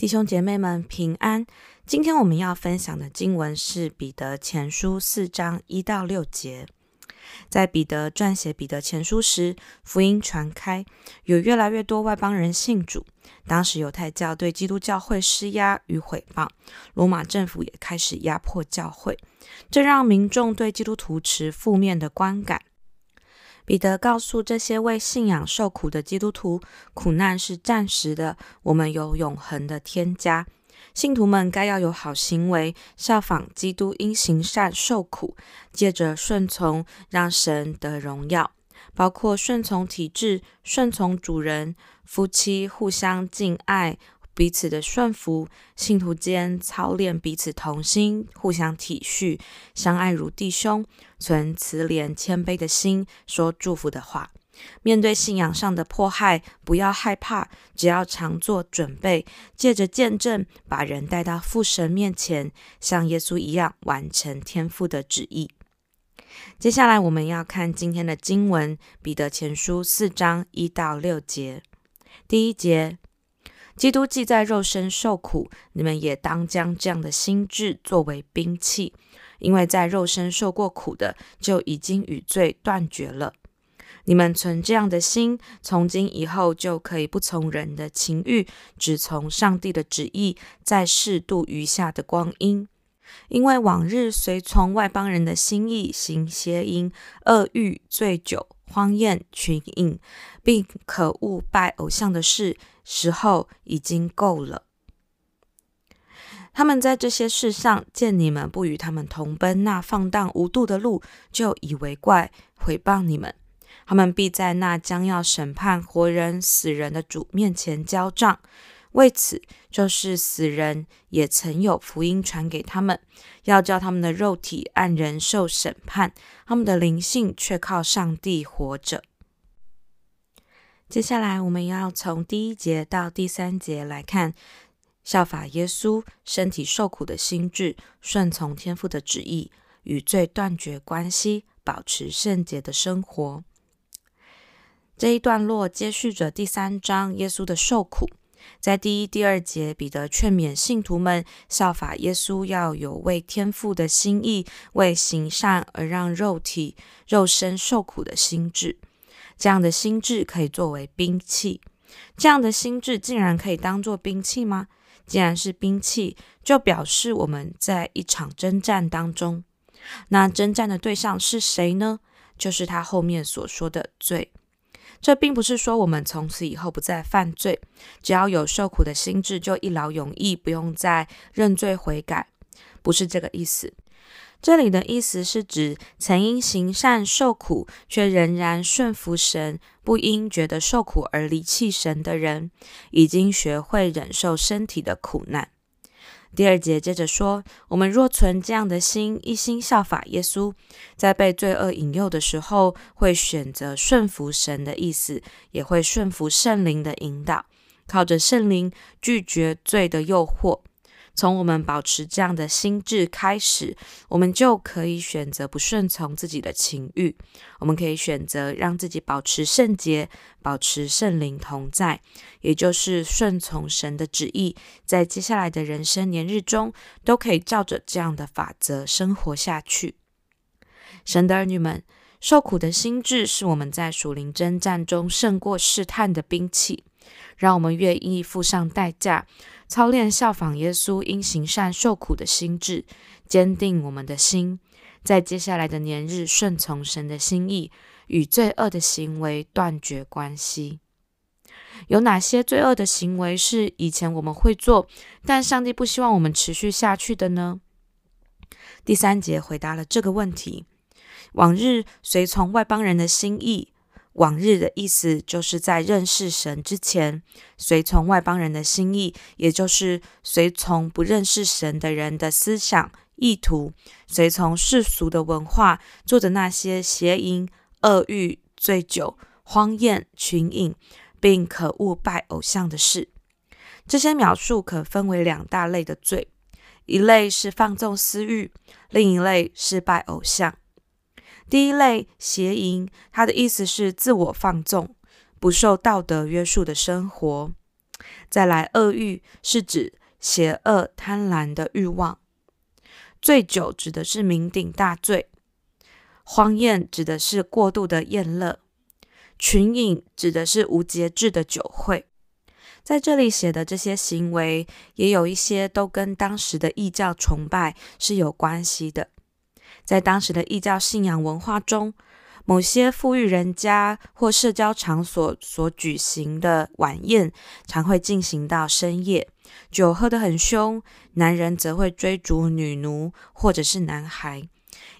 弟兄姐妹们平安。今天我们要分享的经文是彼得前书四章一到六节。在彼得撰写彼得前书时，福音传开，有越来越多外邦人信主。当时犹太教对基督教会施压与毁谤，罗马政府也开始压迫教会，这让民众对基督徒持负面的观感。彼得告诉这些为信仰受苦的基督徒，苦难是暂时的，我们有永恒的天家。信徒们该要有好行为，效仿基督因行善受苦，借着顺从让神得荣耀，包括顺从体制、顺从主人、夫妻互相敬爱。彼此的顺服，信徒间操练彼此同心，互相体恤，相爱如弟兄，存慈怜谦卑的心，说祝福的话。面对信仰上的迫害，不要害怕，只要常做准备，借着见证，把人带到父神面前，像耶稣一样完成天父的旨意。接下来我们要看今天的经文，彼得前书四章一到六节，第一节。基督既在肉身受苦，你们也当将这样的心志作为兵器，因为在肉身受过苦的，就已经与罪断绝了。你们存这样的心，从今以后就可以不从人的情欲，只从上帝的旨意，在适度余下的光阴。因为往日随从外邦人的心意，行邪淫、恶欲、醉酒、荒宴、群饮，并可恶拜偶像的事。时候已经够了。他们在这些事上见你们不与他们同奔那放荡无度的路，就以为怪，毁谤你们。他们必在那将要审判活人死人的主面前交账。为此，就是死人也曾有福音传给他们，要叫他们的肉体按人受审判，他们的灵性却靠上帝活着。接下来，我们要从第一节到第三节来看，效法耶稣身体受苦的心志，顺从天父的旨意，与罪断绝关系，保持圣洁的生活。这一段落接续着第三章耶稣的受苦。在第一、第二节，彼得劝勉信徒们效法耶稣，要有为天父的心意，为行善而让肉体、肉身受苦的心志。这样的心智可以作为兵器，这样的心智竟然可以当做兵器吗？既然是兵器，就表示我们在一场征战当中。那征战的对象是谁呢？就是他后面所说的罪。这并不是说我们从此以后不再犯罪，只要有受苦的心智，就一劳永逸，不用再认罪悔改，不是这个意思。这里的意思是指，曾因行善受苦，却仍然顺服神，不因觉得受苦而离弃神的人，已经学会忍受身体的苦难。第二节接着说：我们若存这样的心，一心效法耶稣，在被罪恶引诱的时候，会选择顺服神的意思，也会顺服圣灵的引导，靠着圣灵拒绝罪的诱惑。从我们保持这样的心智开始，我们就可以选择不顺从自己的情欲。我们可以选择让自己保持圣洁，保持圣灵同在，也就是顺从神的旨意。在接下来的人生年日中，都可以照着这样的法则生活下去。神的儿女们，受苦的心智是我们在属灵征战中胜过试探的兵器。让我们愿意付上代价，操练效仿耶稣因行善受苦的心志，坚定我们的心，在接下来的年日顺从神的心意，与罪恶的行为断绝关系。有哪些罪恶的行为是以前我们会做，但上帝不希望我们持续下去的呢？第三节回答了这个问题：往日随从外邦人的心意。往日的意思就是在认识神之前，随从外邦人的心意，也就是随从不认识神的人的思想意图，随从世俗的文化，做的那些邪淫、恶欲、醉酒、荒宴、群饮，并可恶拜偶像的事。这些描述可分为两大类的罪，一类是放纵私欲，另一类是拜偶像。第一类邪淫，它的意思是自我放纵、不受道德约束的生活。再来，恶欲是指邪恶贪婪的欲望；醉酒指的是酩酊大醉；荒宴指的是过度的宴乐；群饮指的是无节制的酒会。在这里写的这些行为，也有一些都跟当时的异教崇拜是有关系的。在当时的异教信仰文化中，某些富裕人家或社交场所所举行的晚宴，常会进行到深夜，酒喝得很凶，男人则会追逐女奴或者是男孩。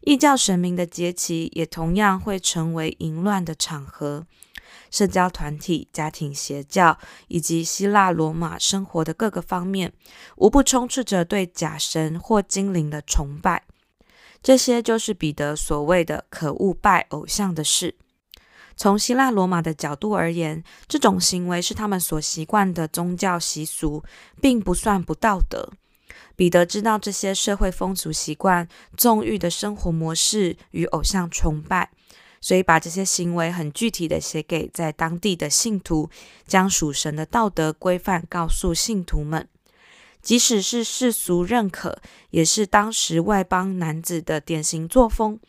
异教神明的节期也同样会成为淫乱的场合。社交团体、家庭邪教以及希腊罗马生活的各个方面，无不充斥着对假神或精灵的崇拜。这些就是彼得所谓的“可恶拜偶像”的事。从希腊罗马的角度而言，这种行为是他们所习惯的宗教习俗，并不算不道德。彼得知道这些社会风俗习惯、纵欲的生活模式与偶像崇拜，所以把这些行为很具体的写给在当地的信徒，将属神的道德规范告诉信徒们。即使是世俗认可，也是当时外邦男子的典型作风。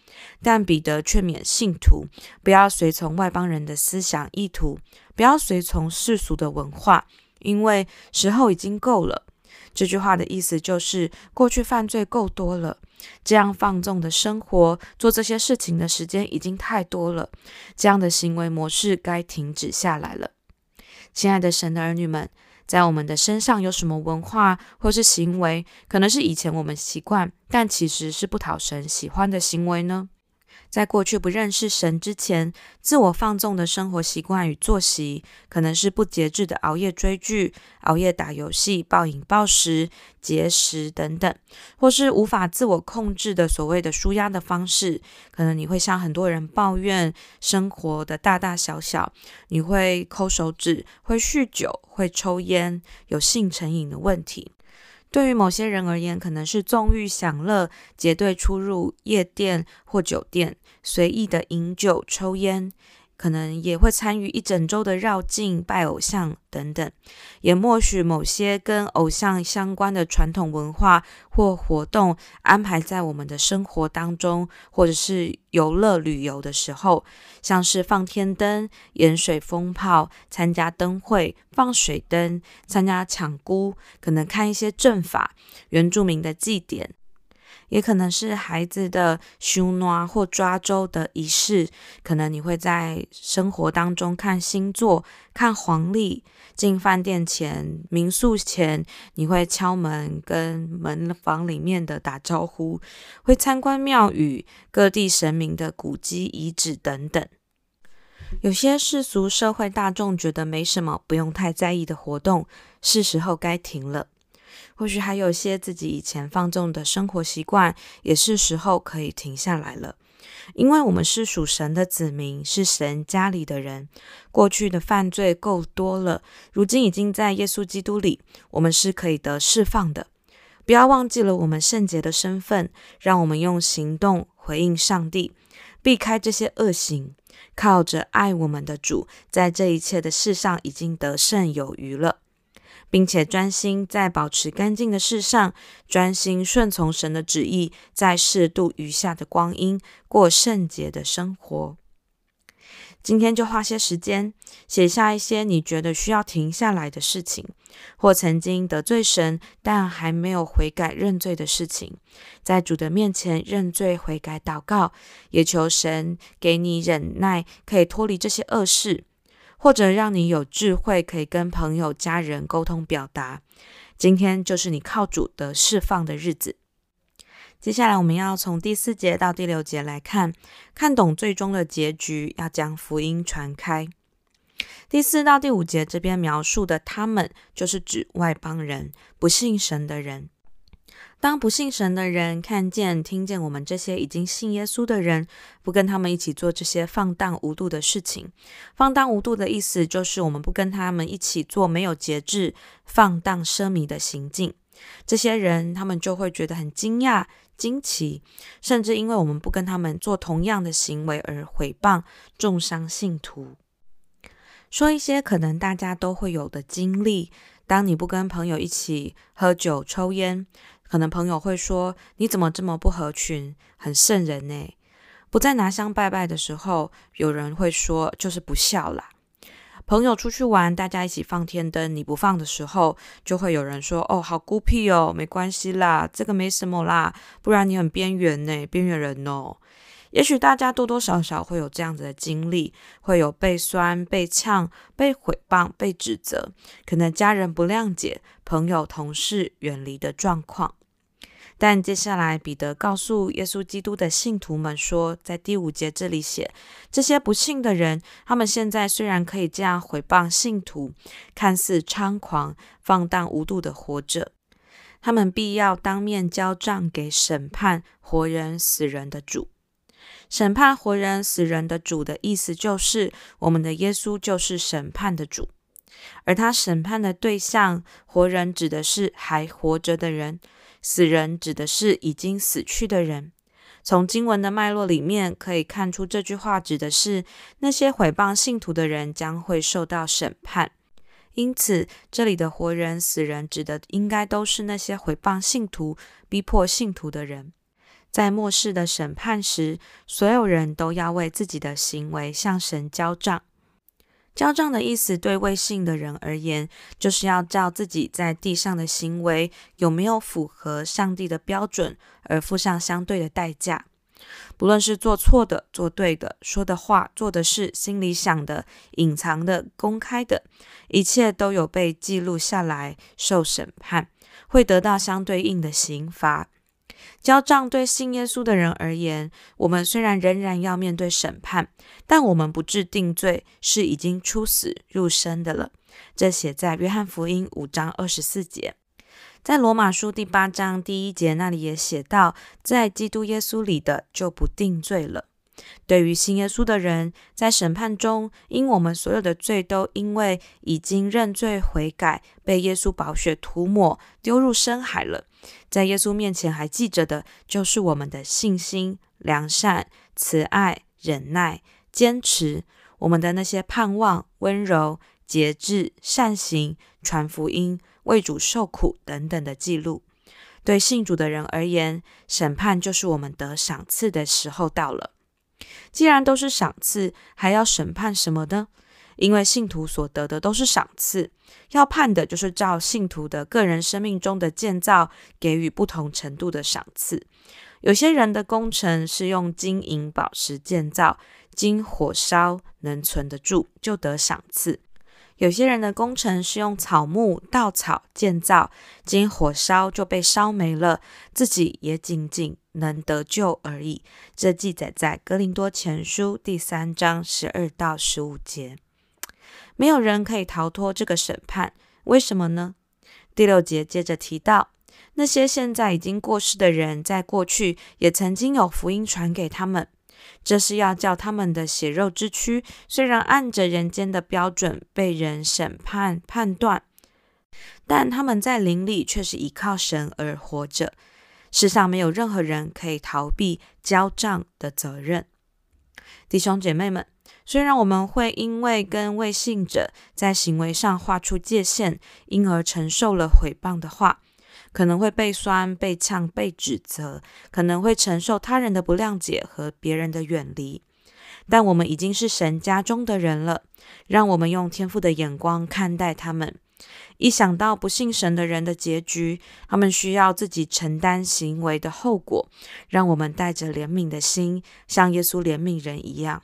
但彼得劝勉信徒不要随从外邦人的思想意图，不要随从世俗的文化，因为时候已经够了。这句话的意思就是，过去犯罪够多了，这样放纵的生活，做这些事情的时间已经太多了，这样的行为模式该停止下来了。亲爱的神的儿女们。在我们的身上有什么文化或是行为，可能是以前我们习惯，但其实是不讨神喜欢的行为呢？在过去不认识神之前，自我放纵的生活习惯与作息，可能是不节制的熬夜追剧、熬夜打游戏、暴饮暴食、节食等等，或是无法自我控制的所谓的舒压的方式。可能你会向很多人抱怨生活的大大小小，你会抠手指，会酗酒，会抽烟，有性成瘾的问题。对于某些人而言，可能是纵欲享乐，结队出入夜店或酒店，随意的饮酒抽烟。可能也会参与一整周的绕境、拜偶像等等，也默许某些跟偶像相关的传统文化或活动安排在我们的生活当中，或者是游乐旅游的时候，像是放天灯、盐水风炮、参加灯会、放水灯、参加抢孤，可能看一些阵法、原住民的祭典。也可能是孩子的收暖或抓周的仪式，可能你会在生活当中看星座、看黄历，进饭店前、民宿前，你会敲门跟门房里面的打招呼，会参观庙宇、各地神明的古迹遗址等等。有些世俗社会大众觉得没什么，不用太在意的活动，是时候该停了。或许还有些自己以前放纵的生活习惯，也是时候可以停下来了。因为我们是属神的子民，是神家里的人，过去的犯罪够多了，如今已经在耶稣基督里，我们是可以得释放的。不要忘记了我们圣洁的身份，让我们用行动回应上帝，避开这些恶行，靠着爱我们的主，在这一切的事上已经得胜有余了。并且专心在保持干净的事上，专心顺从神的旨意，在适度余下的光阴过圣洁的生活。今天就花些时间写下一些你觉得需要停下来的事情，或曾经得罪神但还没有悔改认罪的事情，在主的面前认罪悔改祷告，也求神给你忍耐，可以脱离这些恶事。或者让你有智慧，可以跟朋友、家人沟通表达。今天就是你靠主的释放的日子。接下来我们要从第四节到第六节来看，看懂最终的结局，要将福音传开。第四到第五节这边描述的他们，就是指外邦人，不信神的人。当不信神的人看见、听见我们这些已经信耶稣的人，不跟他们一起做这些放荡无度的事情。放荡无度的意思就是我们不跟他们一起做没有节制、放荡奢靡的行径。这些人他们就会觉得很惊讶、惊奇，甚至因为我们不跟他们做同样的行为而毁谤、重伤信徒。说一些可能大家都会有的经历。当你不跟朋友一起喝酒抽烟，可能朋友会说：“你怎么这么不合群，很圣人呢？”不再拿香拜拜的时候，有人会说：“就是不孝啦。”朋友出去玩，大家一起放天灯，你不放的时候，就会有人说：“哦，好孤僻哦，没关系啦，这个没什么啦，不然你很边缘呢，边缘人哦。”也许大家多多少少会有这样子的经历，会有被酸、被呛、被毁谤、被指责，可能家人不谅解，朋友、同事远离的状况。但接下来，彼得告诉耶稣基督的信徒们说，在第五节这里写，这些不信的人，他们现在虽然可以这样毁谤信徒，看似猖狂、放荡无度的活着，他们必要当面交账给审判活人死人的主。审判活人死人的主的意思就是，我们的耶稣就是审判的主，而他审判的对象，活人指的是还活着的人。死人指的是已经死去的人。从经文的脉络里面可以看出，这句话指的是那些毁谤信徒的人将会受到审判。因此，这里的活人、死人指的应该都是那些毁谤信徒、逼迫信徒的人。在末世的审判时，所有人都要为自己的行为向神交账。交账的意思，对未信的人而言，就是要照自己在地上的行为有没有符合上帝的标准，而付上相对的代价。不论是做错的、做对的、说的话、做的事、心里想的、隐藏的、公开的，一切都有被记录下来，受审判，会得到相对应的刑罚。交账对信耶稣的人而言，我们虽然仍然要面对审判，但我们不致定罪，是已经出死入生的了。这写在约翰福音五章二十四节，在罗马书第八章第一节那里也写到，在基督耶稣里的就不定罪了。对于信耶稣的人，在审判中，因我们所有的罪都因为已经认罪悔改，被耶稣宝血涂抹，丢入深海了。在耶稣面前还记着的，就是我们的信心、良善、慈爱、忍耐、坚持，我们的那些盼望、温柔、节制、善行、传福音、为主受苦等等的记录。对信主的人而言，审判就是我们得赏赐的时候到了。既然都是赏赐，还要审判什么呢？因为信徒所得的都是赏赐，要判的就是照信徒的个人生命中的建造，给予不同程度的赏赐。有些人的工程是用金银宝石建造，经火烧能存得住，就得赏赐；有些人的工程是用草木稻草建造，经火烧就被烧没了，自己也仅仅能得救而已。这记载在哥林多前书第三章十二到十五节。没有人可以逃脱这个审判，为什么呢？第六节接着提到，那些现在已经过世的人，在过去也曾经有福音传给他们，这是要叫他们的血肉之躯，虽然按着人间的标准被人审判判断，但他们在灵里却是依靠神而活着。世上没有任何人可以逃避交账的责任，弟兄姐妹们。虽然我们会因为跟未信者在行为上画出界限，因而承受了毁谤的话，可能会被酸、被呛、被指责，可能会承受他人的不谅解和别人的远离，但我们已经是神家中的人了。让我们用天赋的眼光看待他们。一想到不信神的人的结局，他们需要自己承担行为的后果，让我们带着怜悯的心，像耶稣怜悯人一样。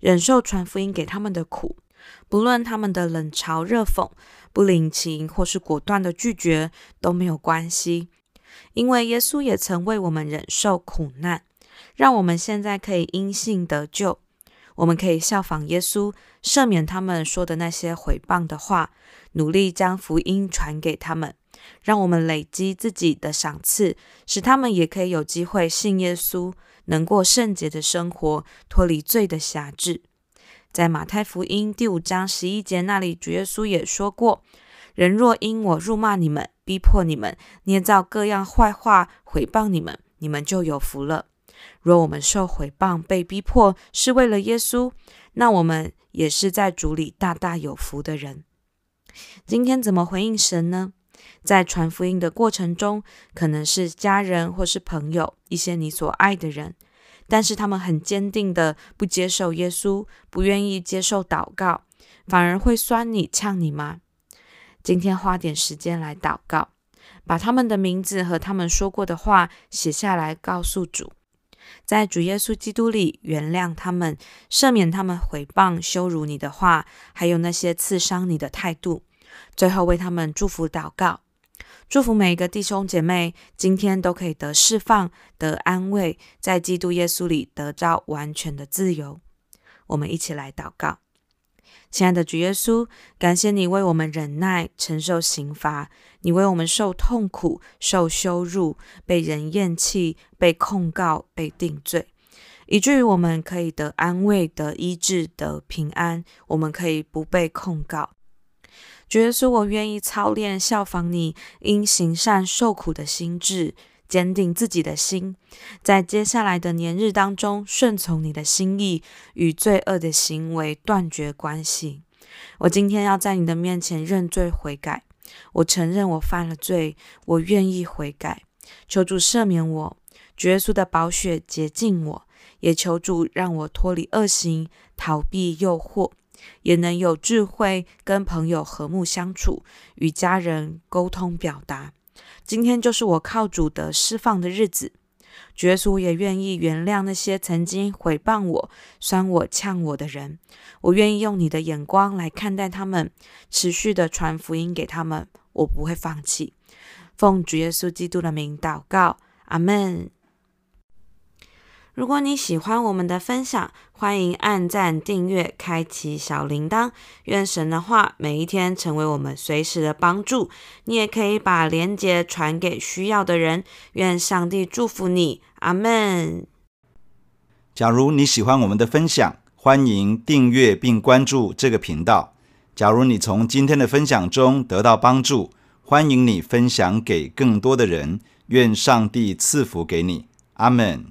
忍受传福音给他们的苦，不论他们的冷嘲热讽、不领情或是果断的拒绝都没有关系，因为耶稣也曾为我们忍受苦难，让我们现在可以因信得救。我们可以效仿耶稣，赦免他们说的那些毁谤的话，努力将福音传给他们，让我们累积自己的赏赐，使他们也可以有机会信耶稣。能过圣洁的生活，脱离罪的辖制。在马太福音第五章十一节那里，主耶稣也说过：“人若因我辱骂你们、逼迫你们、捏造各样坏话毁谤你们，你们就有福了。若我们受毁谤、被逼迫，是为了耶稣，那我们也是在主里大大有福的人。今天怎么回应神呢？在传福音的过程中，可能是家人或是朋友，一些你所爱的人，但是他们很坚定的不接受耶稣，不愿意接受祷告，反而会酸你、呛你吗？今天花点时间来祷告，把他们的名字和他们说过的话写下来，告诉主，在主耶稣基督里原谅他们，赦免他们毁谤、羞辱你的话，还有那些刺伤你的态度，最后为他们祝福祷告。祝福每一个弟兄姐妹，今天都可以得释放、得安慰，在基督耶稣里得到完全的自由。我们一起来祷告，亲爱的主耶稣，感谢你为我们忍耐、承受刑罚，你为我们受痛苦、受羞辱、被人厌弃、被控告、被定罪，以至于我们可以得安慰、得医治、得平安，我们可以不被控告。主耶稣，我愿意操练效仿你，因行善受苦的心志，坚定自己的心，在接下来的年日当中顺从你的心意，与罪恶的行为断绝关系。我今天要在你的面前认罪悔改，我承认我犯了罪，我愿意悔改，求主赦免我，主耶稣的宝血洁净我，也求主让我脱离恶行，逃避诱惑。也能有智慧跟朋友和睦相处，与家人沟通表达。今天就是我靠主的释放的日子。主耶稣也愿意原谅那些曾经毁谤我、酸我、呛我的人。我愿意用你的眼光来看待他们，持续的传福音给他们。我不会放弃。奉主耶稣基督的名祷告，阿门。如果你喜欢我们的分享，欢迎按赞、订阅、开启小铃铛。愿神的话每一天成为我们随时的帮助。你也可以把连接传给需要的人。愿上帝祝福你，阿门。假如你喜欢我们的分享，欢迎订阅并关注这个频道。假如你从今天的分享中得到帮助，欢迎你分享给更多的人。愿上帝赐福给你，阿门。